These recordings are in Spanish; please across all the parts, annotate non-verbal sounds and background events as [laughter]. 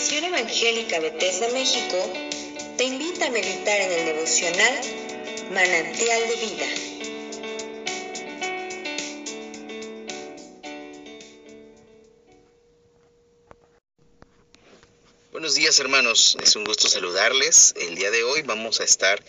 Misión Evangélica Bethesda México te invita a meditar en el devocional Manantial de Vida. Buenos días hermanos, es un gusto saludarles. El día de hoy vamos a estar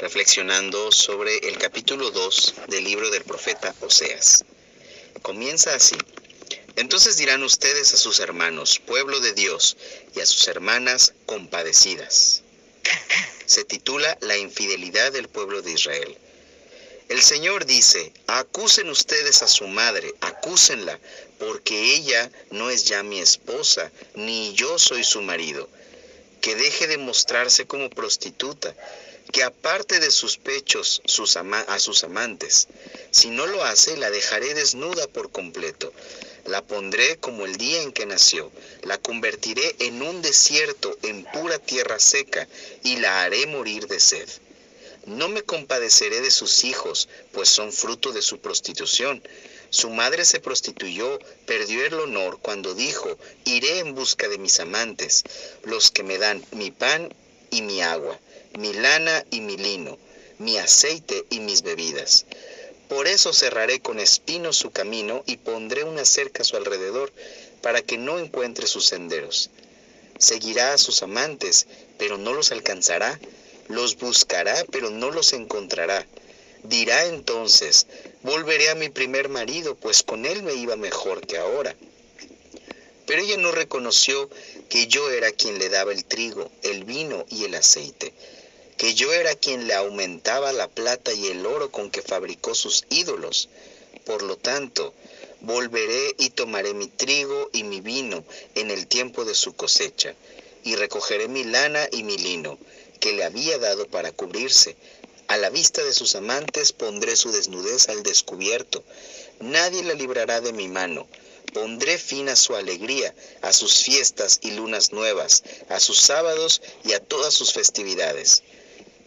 reflexionando sobre el capítulo 2 del libro del profeta Oseas. Comienza así. Entonces dirán ustedes a sus hermanos, pueblo de Dios, y a sus hermanas compadecidas. Se titula La infidelidad del pueblo de Israel. El Señor dice, acusen ustedes a su madre, acúsenla, porque ella no es ya mi esposa, ni yo soy su marido. Que deje de mostrarse como prostituta, que aparte de sus pechos sus a sus amantes. Si no lo hace, la dejaré desnuda por completo la pondré como el día en que nació, la convertiré en un desierto, en pura tierra seca, y la haré morir de sed. No me compadeceré de sus hijos, pues son fruto de su prostitución. Su madre se prostituyó, perdió el honor cuando dijo, iré en busca de mis amantes, los que me dan mi pan y mi agua, mi lana y mi lino, mi aceite y mis bebidas. Por eso cerraré con espinos su camino y pondré una cerca a su alrededor, para que no encuentre sus senderos. Seguirá a sus amantes, pero no los alcanzará. Los buscará, pero no los encontrará. Dirá entonces, volveré a mi primer marido, pues con él me iba mejor que ahora. Pero ella no reconoció que yo era quien le daba el trigo, el vino y el aceite que yo era quien le aumentaba la plata y el oro con que fabricó sus ídolos. Por lo tanto, volveré y tomaré mi trigo y mi vino en el tiempo de su cosecha, y recogeré mi lana y mi lino, que le había dado para cubrirse. A la vista de sus amantes pondré su desnudez al descubierto. Nadie la librará de mi mano. Pondré fin a su alegría, a sus fiestas y lunas nuevas, a sus sábados y a todas sus festividades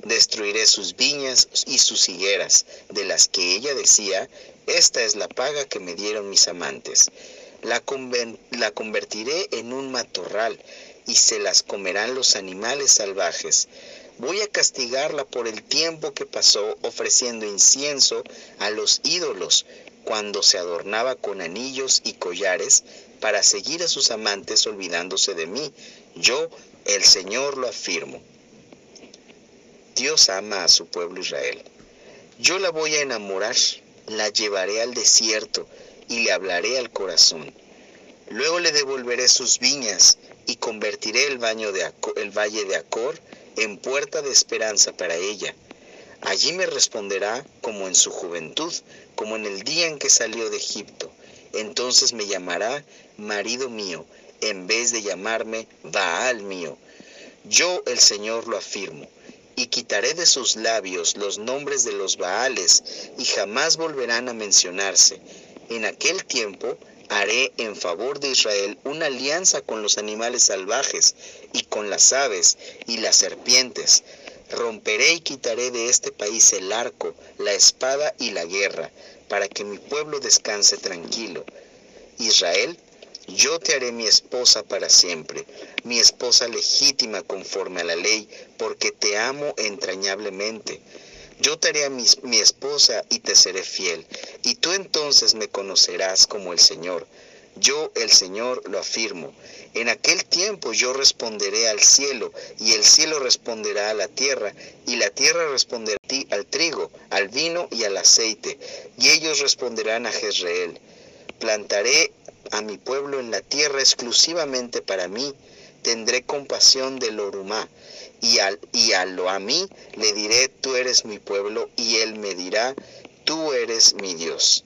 destruiré sus viñas y sus higueras, de las que ella decía, esta es la paga que me dieron mis amantes. La, la convertiré en un matorral y se las comerán los animales salvajes. Voy a castigarla por el tiempo que pasó ofreciendo incienso a los ídolos cuando se adornaba con anillos y collares para seguir a sus amantes olvidándose de mí. Yo, el Señor, lo afirmo. Dios ama a su pueblo Israel. Yo la voy a enamorar, la llevaré al desierto y le hablaré al corazón. Luego le devolveré sus viñas y convertiré el, baño de el valle de Acor en puerta de esperanza para ella. Allí me responderá como en su juventud, como en el día en que salió de Egipto. Entonces me llamará marido mío, en vez de llamarme Baal mío. Yo el Señor lo afirmo y quitaré de sus labios los nombres de los Baales, y jamás volverán a mencionarse. En aquel tiempo haré en favor de Israel una alianza con los animales salvajes, y con las aves y las serpientes. Romperé y quitaré de este país el arco, la espada y la guerra, para que mi pueblo descanse tranquilo. Israel yo te haré mi esposa para siempre, mi esposa legítima conforme a la ley, porque te amo entrañablemente. Yo te haré mi, mi esposa y te seré fiel, y tú entonces me conocerás como el Señor. Yo, el Señor, lo afirmo. En aquel tiempo yo responderé al cielo, y el cielo responderá a la tierra, y la tierra responderá a ti, al trigo, al vino y al aceite, y ellos responderán a Jezreel. Plantaré a mi pueblo en la tierra exclusivamente para mí, tendré compasión del Orumá, y, al, y a lo a mí le diré, tú eres mi pueblo, y él me dirá, tú eres mi Dios.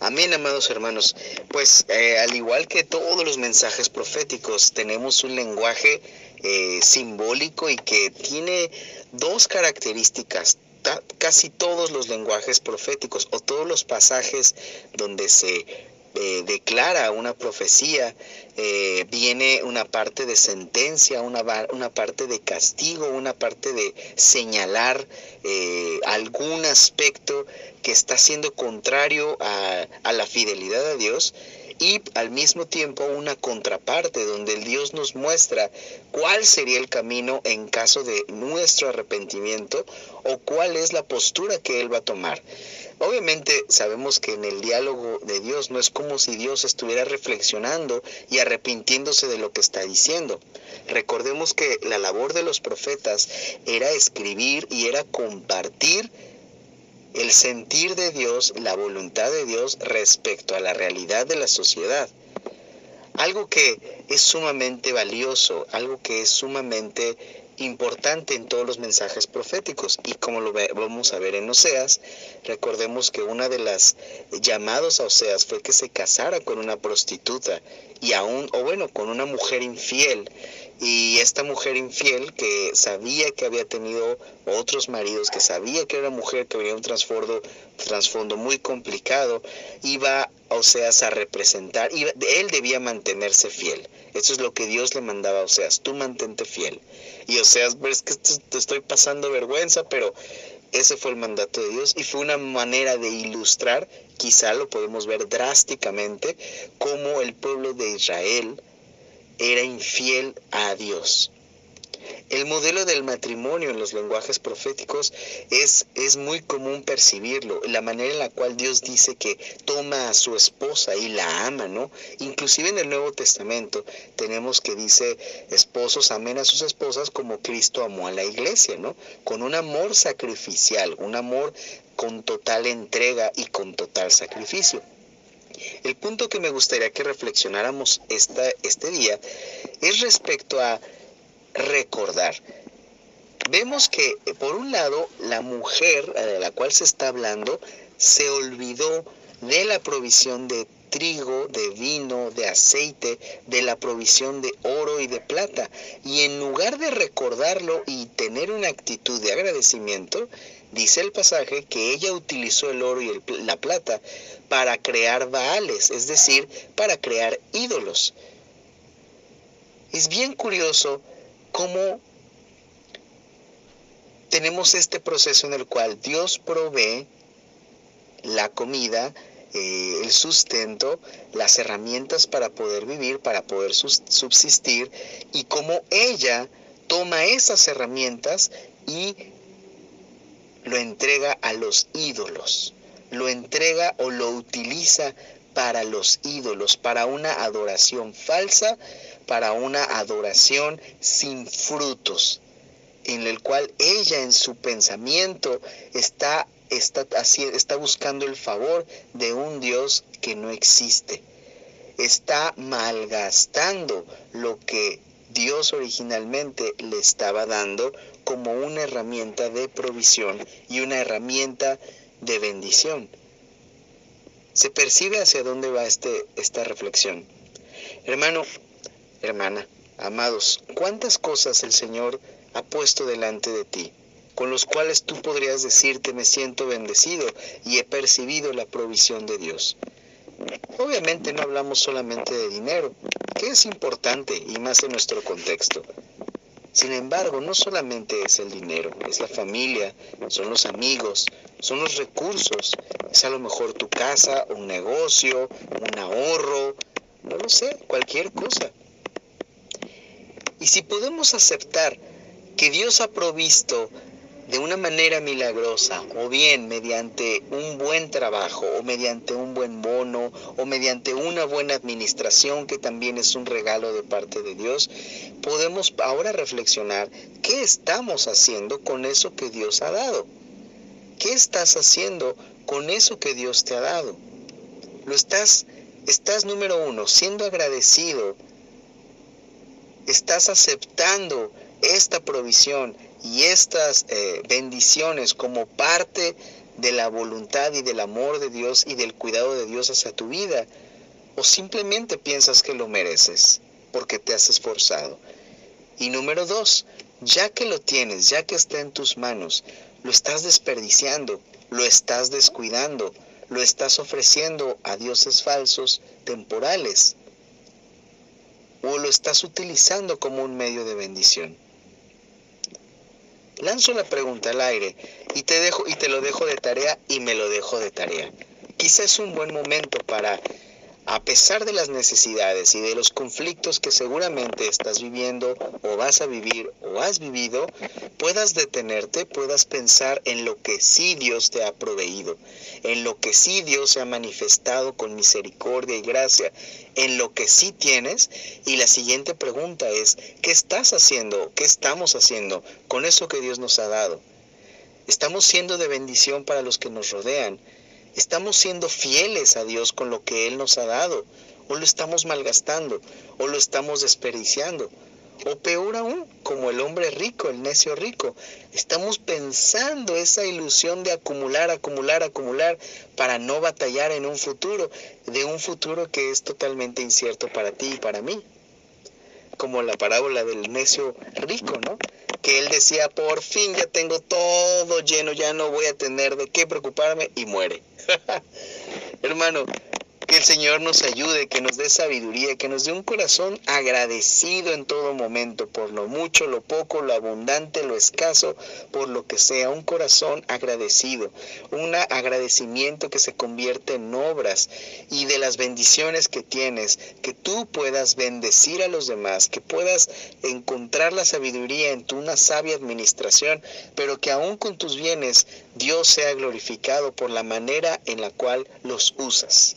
Amén, amados hermanos. Pues eh, al igual que todos los mensajes proféticos, tenemos un lenguaje eh, simbólico y que tiene dos características. casi todos los lenguajes proféticos o todos los pasajes donde se eh, declara una profecía, eh, viene una parte de sentencia, una, una, parte de castigo, una parte de señalar eh, algún aspecto que está siendo contrario a, a la fidelidad a Dios y al mismo tiempo una contraparte donde el Dios nos muestra cuál sería el camino en caso de nuestro arrepentimiento o cuál es la postura que Él va a tomar. Obviamente sabemos que en el diálogo de Dios no es como si Dios estuviera reflexionando y arrepintiéndose de lo que está diciendo. Recordemos que la labor de los profetas era escribir y era compartir el sentir de Dios, la voluntad de Dios respecto a la realidad de la sociedad. Algo que es sumamente valioso, algo que es sumamente importante en todos los mensajes proféticos. Y como lo vamos a ver en Oseas, recordemos que una de las llamados a Oseas fue que se casara con una prostituta y aún, o bueno, con una mujer infiel. Y esta mujer infiel que sabía que había tenido otros maridos, que sabía que era mujer que venía un trasfondo, muy complicado, iba a Oseas a representar, y él debía mantenerse fiel. Eso es lo que Dios le mandaba a Oseas, tú mantente fiel. Y Oseas, ves que te estoy pasando vergüenza, pero ese fue el mandato de Dios y fue una manera de ilustrar, quizá lo podemos ver drásticamente, cómo el pueblo de Israel era infiel a Dios. El modelo del matrimonio en los lenguajes proféticos es, es muy común percibirlo, la manera en la cual Dios dice que toma a su esposa y la ama, ¿no? Inclusive en el Nuevo Testamento tenemos que dice, esposos amen a sus esposas como Cristo amó a la iglesia, ¿no? Con un amor sacrificial, un amor con total entrega y con total sacrificio. El punto que me gustaría que reflexionáramos esta, este día es respecto a recordar. Vemos que, por un lado, la mujer de la cual se está hablando se olvidó de la provisión de trigo, de vino, de aceite, de la provisión de oro y de plata. Y en lugar de recordarlo y tener una actitud de agradecimiento, dice el pasaje que ella utilizó el oro y la plata para crear baales, es decir, para crear ídolos. Es bien curioso cómo tenemos este proceso en el cual Dios provee la comida, eh, el sustento, las herramientas para poder vivir, para poder subsistir, y cómo ella toma esas herramientas y lo entrega a los ídolos, lo entrega o lo utiliza para los ídolos, para una adoración falsa, para una adoración sin frutos, en el cual ella en su pensamiento está, está, está buscando el favor de un Dios que no existe. Está malgastando lo que Dios originalmente le estaba dando como una herramienta de provisión y una herramienta de bendición. Se percibe hacia dónde va este, esta reflexión. Hermano, hermana, amados, ¿cuántas cosas el Señor ha puesto delante de ti? con los cuales tú podrías decirte me siento bendecido y he percibido la provisión de Dios. Obviamente no hablamos solamente de dinero, que es importante y más en nuestro contexto. Sin embargo, no solamente es el dinero, es la familia, son los amigos, son los recursos, es a lo mejor tu casa, un negocio, un ahorro, no lo sé, cualquier cosa. Y si podemos aceptar que Dios ha provisto de una manera milagrosa, o bien mediante un buen trabajo, o mediante un buen bono, o mediante una buena administración, que también es un regalo de parte de Dios, podemos ahora reflexionar qué estamos haciendo con eso que Dios ha dado. ¿Qué estás haciendo con eso que Dios te ha dado? Lo estás, estás número uno, siendo agradecido, estás aceptando esta provisión y estas eh, bendiciones como parte de la voluntad y del amor de Dios y del cuidado de Dios hacia tu vida, o simplemente piensas que lo mereces porque te has esforzado. Y número dos, ya que lo tienes, ya que está en tus manos, lo estás desperdiciando, lo estás descuidando, lo estás ofreciendo a dioses falsos temporales, o lo estás utilizando como un medio de bendición. Lanzo la pregunta al aire y te dejo y te lo dejo de tarea y me lo dejo de tarea. Quizás es un buen momento para a pesar de las necesidades y de los conflictos que seguramente estás viviendo o vas a vivir o has vivido, puedas detenerte, puedas pensar en lo que sí Dios te ha proveído, en lo que sí Dios se ha manifestado con misericordia y gracia, en lo que sí tienes. Y la siguiente pregunta es, ¿qué estás haciendo? ¿Qué estamos haciendo con eso que Dios nos ha dado? ¿Estamos siendo de bendición para los que nos rodean? ¿Estamos siendo fieles a Dios con lo que Él nos ha dado? ¿O lo estamos malgastando? ¿O lo estamos desperdiciando? O peor aún, como el hombre rico, el necio rico, estamos pensando esa ilusión de acumular, acumular, acumular para no batallar en un futuro, de un futuro que es totalmente incierto para ti y para mí. Como la parábola del necio rico, ¿no? Que él decía, por fin ya tengo todo lleno, ya no voy a tener de qué preocuparme y muere. [laughs] Hermano, que el Señor nos ayude, que nos dé sabiduría, que nos dé un corazón agradecido en todo momento, por lo mucho, lo poco, lo abundante, lo escaso, por lo que sea, un corazón agradecido, un agradecimiento que se convierte en obras y de las bendiciones que tienes, que tú puedas bendecir a los demás, que puedas encontrar la sabiduría en tu una sabia administración, pero que aún con tus bienes Dios sea glorificado por la manera en la cual los usas.